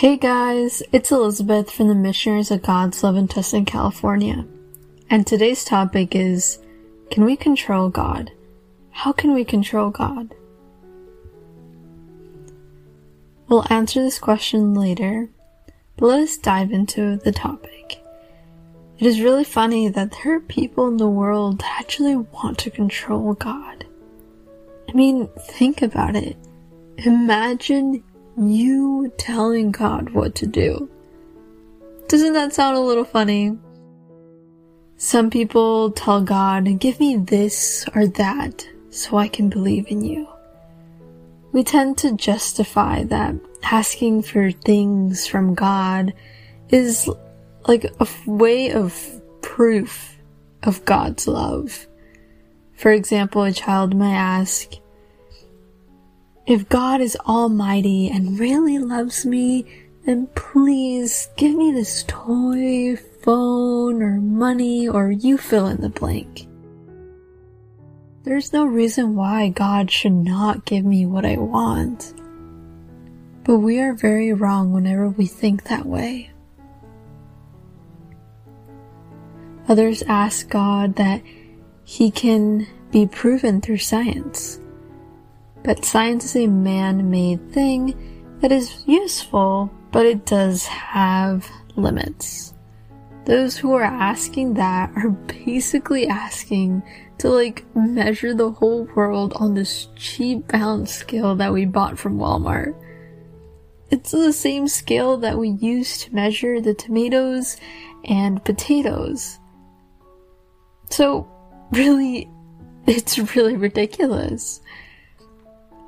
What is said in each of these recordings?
Hey guys, it's Elizabeth from the Missionaries of God's Love in Tustin, California. And today's topic is Can we control God? How can we control God? We'll answer this question later, but let us dive into the topic. It is really funny that there are people in the world that actually want to control God. I mean, think about it. Imagine you telling God what to do. Doesn't that sound a little funny? Some people tell God, give me this or that so I can believe in you. We tend to justify that asking for things from God is like a way of proof of God's love. For example, a child might ask, if God is almighty and really loves me, then please give me this toy, phone, or money, or you fill in the blank. There's no reason why God should not give me what I want. But we are very wrong whenever we think that way. Others ask God that He can be proven through science. But science is a man-made thing that is useful, but it does have limits. Those who are asking that are basically asking to like measure the whole world on this cheap balance scale that we bought from Walmart. It's the same scale that we use to measure the tomatoes and potatoes. So, really, it's really ridiculous.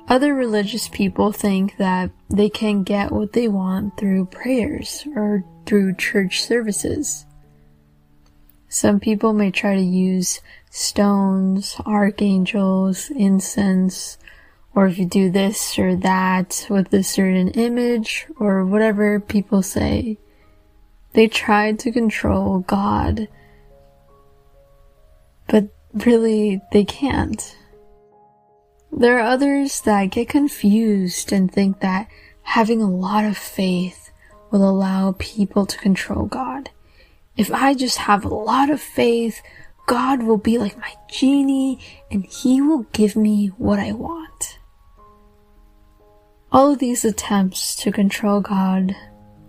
Other religious people think that they can get what they want through prayers or through church services. Some people may try to use stones, archangels, incense, or if you do this or that with a certain image or whatever people say. They try to control God, but really they can't. There are others that get confused and think that having a lot of faith will allow people to control God. If I just have a lot of faith, God will be like my genie and he will give me what I want. All of these attempts to control God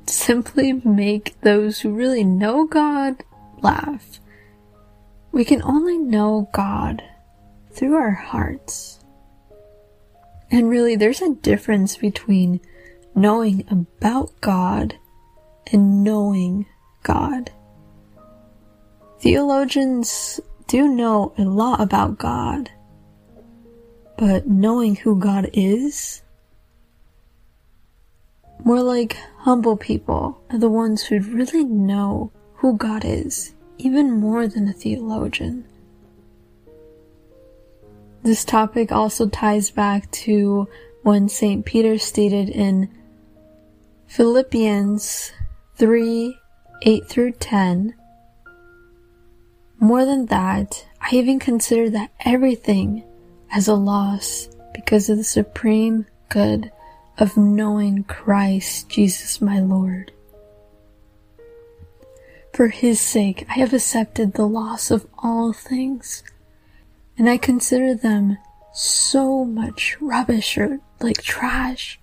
simply make those who really know God laugh. We can only know God through our hearts. And really, there's a difference between knowing about God and knowing God. Theologians do know a lot about God, but knowing who God is, more like humble people are the ones who really know who God is, even more than a theologian. This topic also ties back to when St. Peter stated in Philippians 3 8 through 10. More than that, I even consider that everything as a loss because of the supreme good of knowing Christ Jesus my Lord. For his sake, I have accepted the loss of all things and I consider them so much rubbish or like trash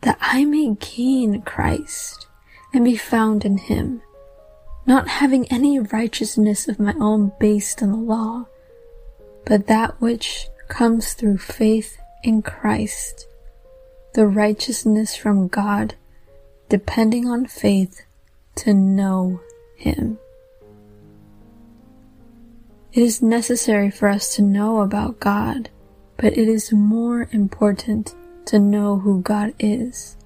that I may gain Christ and be found in Him, not having any righteousness of my own based on the law, but that which comes through faith in Christ, the righteousness from God, depending on faith to know Him. It is necessary for us to know about God, but it is more important to know who God is.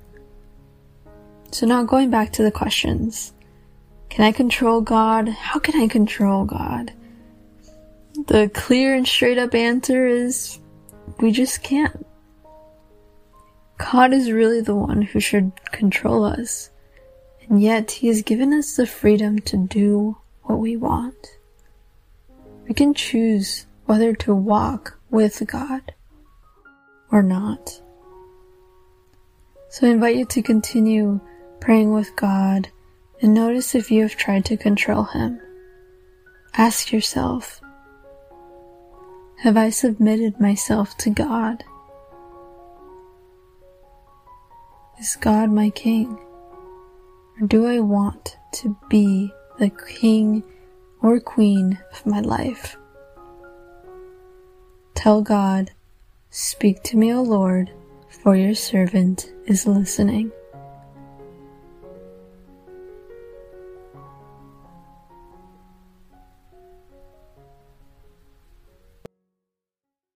So now going back to the questions. Can I control God? How can I control God? The clear and straight up answer is we just can't. God is really the one who should control us, and yet He has given us the freedom to do what we want we can choose whether to walk with God or not. So I invite you to continue praying with God, and notice if you have tried to control Him. Ask yourself, have I submitted myself to God? Is God my king? Or do I want to be the king or queen of my life? Tell God, Speak to me, O Lord, for your servant is listening.